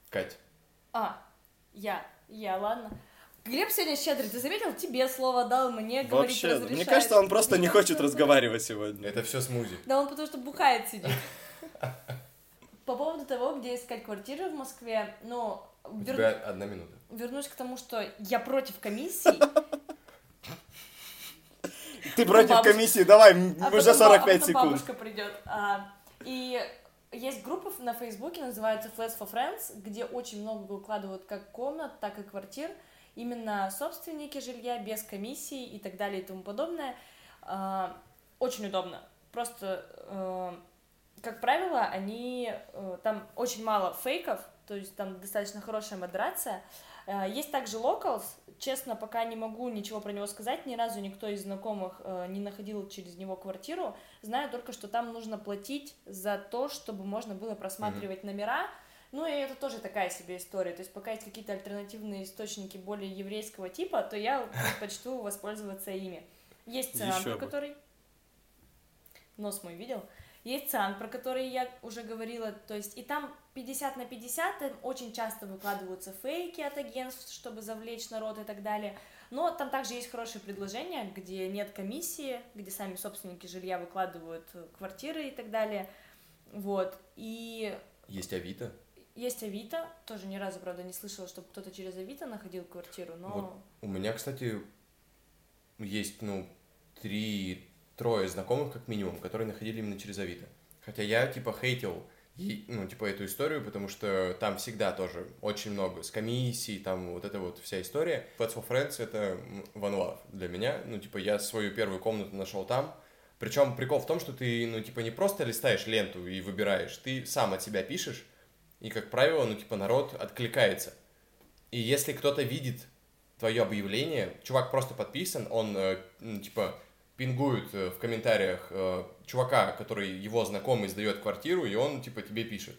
Кать.
А, я, я, ладно. Глеб сегодня щедрый, ты заметил? Тебе слово дал, мне говорить
Вообще,
разрешает.
мне кажется, он просто не хочет разговаривать сегодня.
Это все смузи.
Да он потому что бухает сидит. По поводу того, где искать квартиру в Москве, ну,
У
вер-
тебя одна минута.
вернусь к тому, что я против комиссий,
Ты против комиссии, давай,
а
уже
ба-
45
а
секунд.
бабушка придет. А, и есть группа на Фейсбуке, называется Flats for Friends, где очень много выкладывают как комнат, так и квартир. Именно собственники жилья, без комиссии и так далее и тому подобное. А, Очень удобно. Просто, э, как правило, они... э, Там очень мало фейков, то есть там достаточно хорошая модерация. Э, Есть также locals. Честно, пока не могу ничего про него сказать. Ни разу никто из знакомых э, не находил через него квартиру. Знаю только, что там нужно платить за то, чтобы можно было просматривать номера. Ну и это тоже такая себе история. То есть пока есть какие-то альтернативные источники более еврейского типа, то я предпочту воспользоваться ими. Есть про
бы.
который... Нос мой видел? Есть циан, про который я уже говорила, то есть и там 50 на 50, там очень часто выкладываются фейки от агентств, чтобы завлечь народ и так далее. Но там также есть хорошие предложения, где нет комиссии, где сами собственники жилья выкладывают э, квартиры и так далее. Вот. И
Есть Авито.
есть Авито, тоже ни разу, правда, не слышала, чтобы кто-то через Авито находил квартиру, но...
Вот. У меня, кстати, есть, ну, три, трое знакомых, как минимум, которые находили именно через Авито. Хотя я, типа, хейтил, ну, типа, эту историю, потому что там всегда тоже очень много с комиссией, там вот эта вот вся история. Flats for Friends — это love для меня. Ну, типа, я свою первую комнату нашел там. Причем прикол в том, что ты, ну, типа, не просто листаешь ленту и выбираешь, ты сам от себя пишешь, и, как правило, ну, типа, народ откликается. И если кто-то видит твое объявление, чувак просто подписан, он, э, ну, типа, пингует э, в комментариях э, чувака, который его знакомый сдает квартиру, и он, типа, тебе пишет.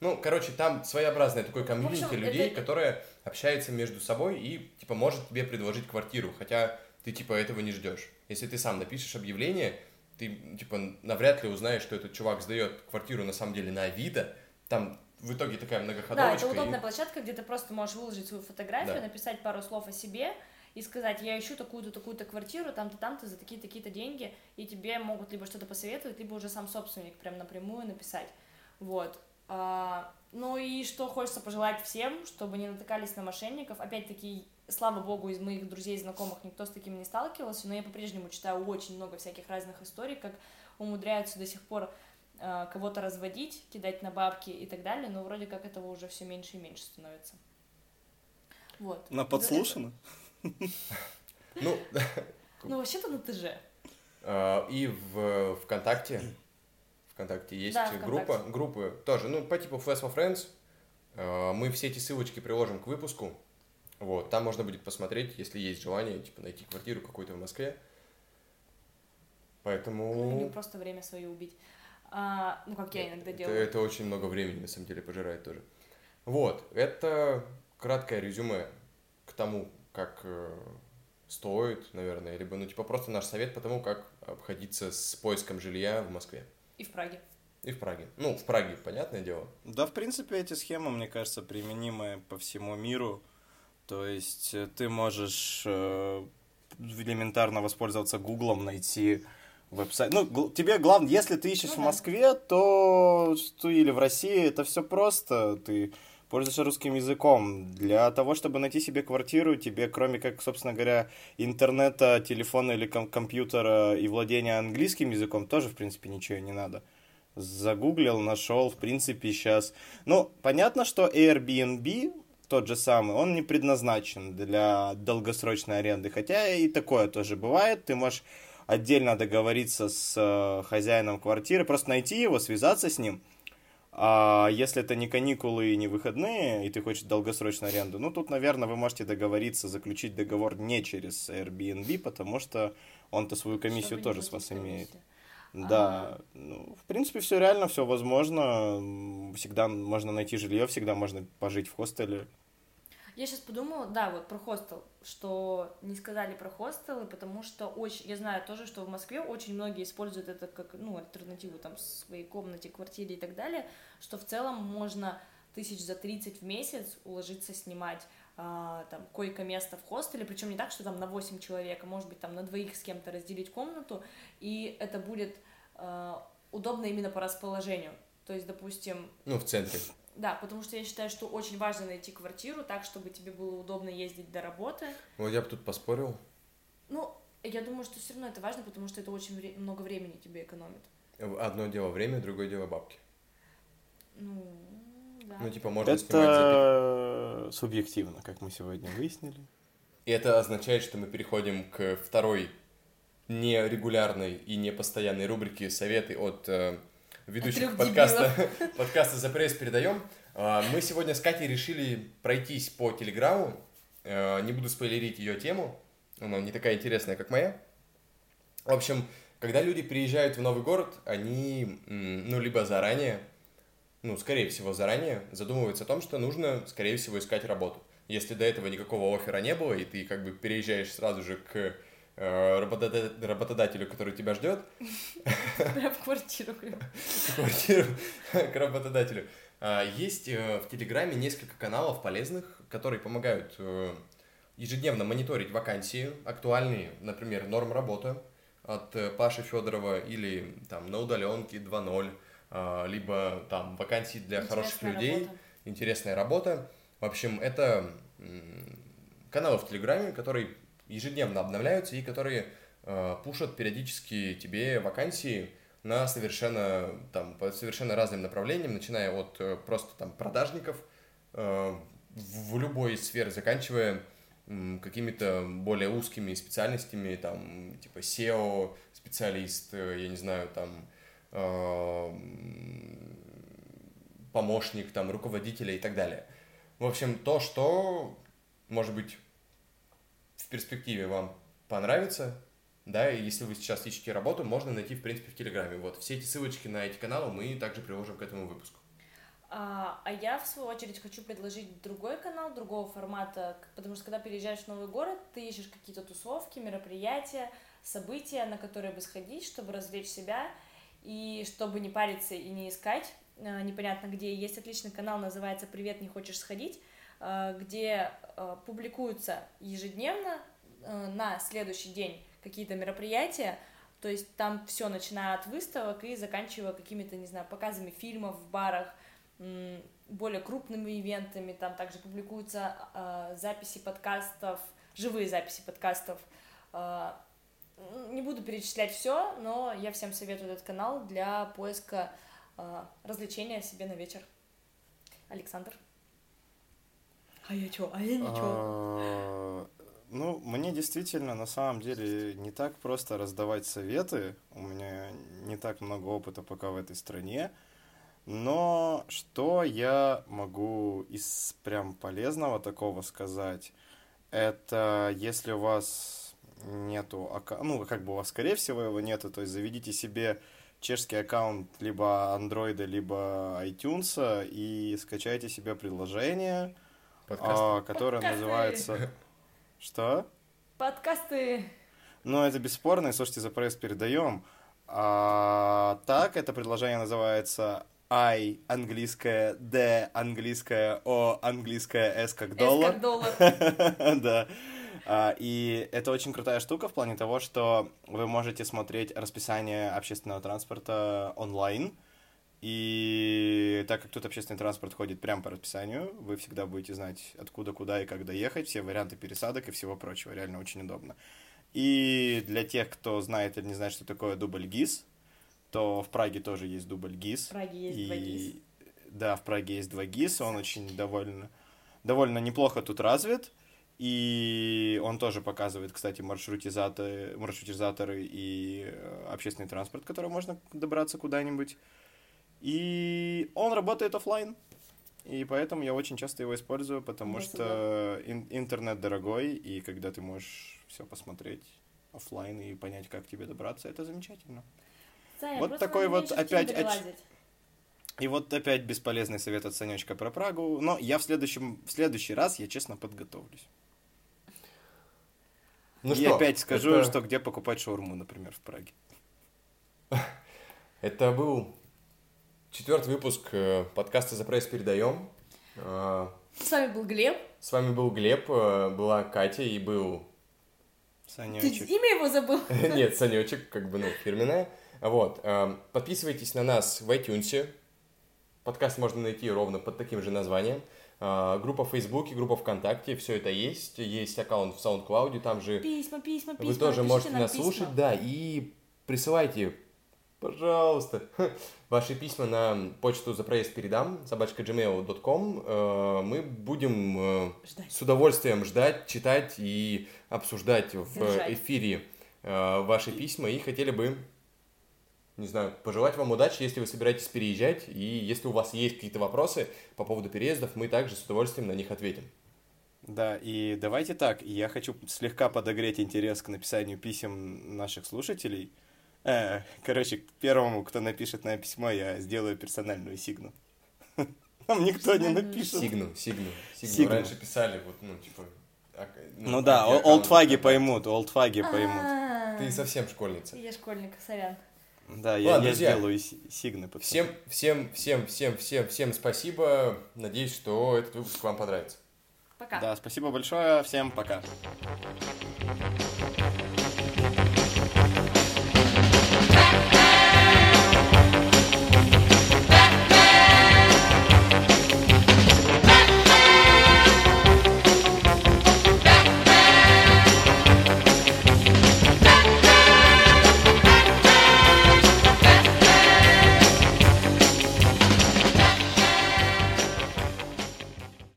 Ну, короче, там своеобразное такое комьюнити
общем,
людей,
это-
которое общается между собой и, типа, может тебе предложить квартиру, хотя ты, типа, этого не ждешь. Если ты сам напишешь объявление, ты, типа, навряд ли узнаешь, что этот чувак сдает квартиру на самом деле на Авито, там в итоге такая
Да,
многоходовочка.
это
и-
удобная площадка, где ты просто можешь выложить свою фотографию,
Да.
написать пару слов о себе и сказать, я ищу такую-то, такую-то квартиру, там-то, там-то, за такие-то, такие-то деньги, и тебе могут либо что-то посоветовать, либо уже сам собственник прям напрямую написать. Вот. А, ну и что хочется пожелать всем, чтобы не натыкались на мошенников. Опять-таки, слава богу, из моих друзей и знакомых никто с таким не сталкивался, но я по-прежнему читаю очень много всяких разных историй, как умудряются до сих пор э, кого-то разводить, кидать на бабки и так далее, но вроде как этого уже все меньше и меньше становится. Вот.
На подслушано?
Ну,
Ну, вообще-то на ТЖ.
А, И в ВКонтакте, ВКонтакте есть
Да, ВКонтакте.
группа, группы тоже, ну, по типу Flash for Friends. А, Мы все эти ссылочки приложим к выпуску. Вот, там можно будет посмотреть, если есть желание, типа, найти квартиру какую-то в Москве.
Ну, или
Поэтому
просто время свое убить. А, ну, как я иногда
это,
делаю.
это очень много времени, на самом деле, пожирает тоже. Вот, это краткое резюме к тому, как э, стоит, наверное, либо, ну, типа, просто наш совет по тому, как обходиться с поиском жилья в Москве.
И в Праге.
И в Праге. Ну, в Праге, понятное дело.
Да, в принципе, эти схемы, мне кажется, применимы по всему миру. То есть э, ты можешь э, элементарно воспользоваться Гуглом, найти веб-сайт. Ну, тебе главное, если ты ищешь
Ну
в
да.
Москве, то, то или в России, это все просто. Ты пользуешься русским языком. Для того, чтобы найти себе квартиру, тебе, кроме как, собственно говоря, интернета, телефона или ком- компьютера и владения английским языком, тоже, в принципе, ничего не надо. Загуглил, нашел, в принципе, сейчас. Ну, понятно, что Airbnb тот же самый, он не предназначен для долгосрочной аренды, хотя и такое тоже бывает. Ты можешь отдельно договориться с э, хозяином квартиры, просто найти его, связаться с ним. А если это не каникулы и не выходные, и ты хочешь долгосрочную аренду, ну тут, наверное, вы можете договориться, заключить договор не через Airbnb, потому что он-то свою комиссию
Чтобы
тоже с вас
платить
имеет. Да, ну, в принципе, все реально, все возможно. Всегда можно найти жилье, всегда можно пожить в хостеле.
Я сейчас подумала, да, вот про хостел, что не сказали про хостелы, потому что очень, я знаю тоже, что в Москве очень многие используют это как, ну, альтернативу там своей комнате, квартире и так далее, что в целом можно тысяч за 30 в месяц уложиться снимать а, там койко-место в хостеле, причем не так, что там на 8 человек, а может быть там на двоих с кем-то разделить комнату, и это будет а, удобно именно по расположению. То есть, допустим,
Ну, в центре.
Да, потому что я считаю, что очень важно найти квартиру так, чтобы тебе было удобно ездить до работы.
Вот я бы тут поспорил.
Ну, я думаю, что все равно это важно, потому что это очень вре- много времени тебе экономит.
Одно дело время, другое дело бабки.
Ну, да.
Ну, типа, можно снимать за
Это субъективно, как мы сегодня выяснили.
И это означает, что мы переходим к второй нерегулярной и непостоянной рубрике «Советы от э, ведущих подкаста, подкаста «За пресс передаем». А, мы сегодня с Катей решили пройтись по Телеграму. Э, не буду спойлерить ее тему, она не такая интересная, как моя. В общем, когда люди приезжают в новый город, они, ну, либо заранее, ну, скорее всего, заранее задумываются о том, что нужно, скорее всего, искать работу. Если до этого никакого оффера не было, и ты как бы переезжаешь сразу же к работодателю, который тебя ждет,
в квартиру.
в квартиру к работодателю. А, Есть э, в Телеграме несколько каналов полезных, которые помогают э, ежедневно мониторить вакансии актуальные, например, норм работы от э, Паши Федорова или там на удаленке 2.0, а, либо там вакансии для хороших
Интересная
людей,
работа.
интересная работа. В общем, это каналы в Телеграме, которые ежедневно обновляются и которые э, пушат периодически тебе вакансии на совершенно, там, по совершенно разным направлениям, начиная от э, просто там продажников э, в любой из сфер, заканчивая какими-то более узкими специальностями, там, типа SEO, специалист, э, я не знаю, там, э, помощник, там, руководителя и так далее. В общем, то, что, может быть, в перспективе вам понравится, да, и если вы сейчас ищете работу, можно найти, в принципе, в Телеграме. Вот, все эти ссылочки на эти каналы мы также приложим к этому выпуску.
А, а я, в свою очередь, хочу предложить другой канал, другого формата, потому что когда переезжаешь в новый город, ты ищешь какие-то тусовки, мероприятия, события, на которые бы сходить, чтобы развлечь себя, и чтобы не париться и не искать э, непонятно где. Есть отличный канал, называется «Привет, не хочешь сходить?», где э, публикуются ежедневно э, на следующий день какие-то мероприятия, то есть там все, начиная от выставок и заканчивая какими-то, не знаю, показами фильмов в барах, более крупными ивентами, там также публикуются э, записи подкастов, живые записи подкастов. Э, не буду перечислять все, но я всем советую этот канал для поиска э, развлечения себе на вечер. Александр. А я чё? А я
А, Ну, мне действительно, на самом деле, не так просто раздавать советы. У меня не так много опыта пока в этой стране. Но что я могу из прям полезного такого сказать? Это если у вас нету, ну, как бы у вас, скорее всего, его нету, то есть заведите себе чешский аккаунт либо Android, либо iTunes и скачайте себе приложение. А, которое
Подкасты.
называется... Что?
Подкасты.
Ну, это бесспорно, и слушайте, за пресс передаем. А, так, это предложение называется I, английское D, английское O, английское S как доллар.
Эскор доллар.
Да. А, И это очень крутая штука в плане того, что вы можете смотреть расписание общественного транспорта онлайн. И так как тут общественный транспорт ходит прямо по расписанию, вы всегда будете знать, откуда, куда и как доехать, все варианты пересадок и всего прочего. Реально очень удобно. И для тех, кто знает или не знает, что такое дубль ГИС, то в Праге тоже есть дубль ГИС.
В Праге есть
и...
два ГИС.
Да, в Праге есть два ГИС, он очень довольно, довольно неплохо тут развит. И он тоже показывает, кстати, маршрутизаторы, маршрутизаторы и э, общественный транспорт, которым можно добраться куда-нибудь. И он работает оффлайн. И поэтому я очень часто его использую, потому
Да,
что ин- интернет дорогой, и когда ты можешь все посмотреть оффлайн и понять, как тебе добраться, это замечательно.
Саня,
Вот такой вот опять оч-
лазить.
И вот опять бесполезный совет от Санечка про Прагу. Но я в следующем, в следующий раз, я честно подготовлюсь.
Ну
и
что,
опять скажу,
это-
что где покупать шаурму, например, в Праге.
Это был четвертый выпуск э, подкаста «За пресс передаем». Э,
С вами был Глеб.
С вами был Глеб, э, была Катя и был...
Ты
Санечек.
имя его забыл?
Нет, Санечек, как бы, ну, фирменная. Вот. э, Подписывайтесь на нас в iTunes. Подкаст можно найти ровно под таким же названием. Э, Группа в Фейсбуке, группа ВКонтакте, все это есть. Есть аккаунт в SoundCloud, там же
Письма, письма, письма.
Вы тоже можете нас
письма.
слушать, да, и присылайте, пожалуйста, ваши письма на почту за проезд передам, собачка gmail.com. Э, Мы будем э,
Ждать.
с удовольствием ждать, читать и обсуждать в
Держать.
эфире э, ваши письма и хотели бы, не знаю, пожелать вам удачи, если вы собираетесь переезжать, и если у вас есть какие-то вопросы по поводу переездов, мы также с удовольствием на них ответим.
Да, и давайте так, я хочу слегка подогреть интерес к написанию писем наших слушателей. Короче, к первому, кто напишет на письмо, я сделаю персональную сигну. Нам никто не напишет.
Сигну, сигну, сигну. Раньше писали, вот, ну, типа... ак-
Ну да, олдфаги поймут, олдфаги поймут.
А,
Ты совсем школьница.
Я школьник, сорян.
Да, я,
Ладно,
я
друзья.
сделаю си- сигны. потом.
Всем, всем, всем, всем, всем, всем спасибо. Надеюсь, что этот выпуск вам понравится.
Пока.
Да, спасибо большое, всем.
Пока.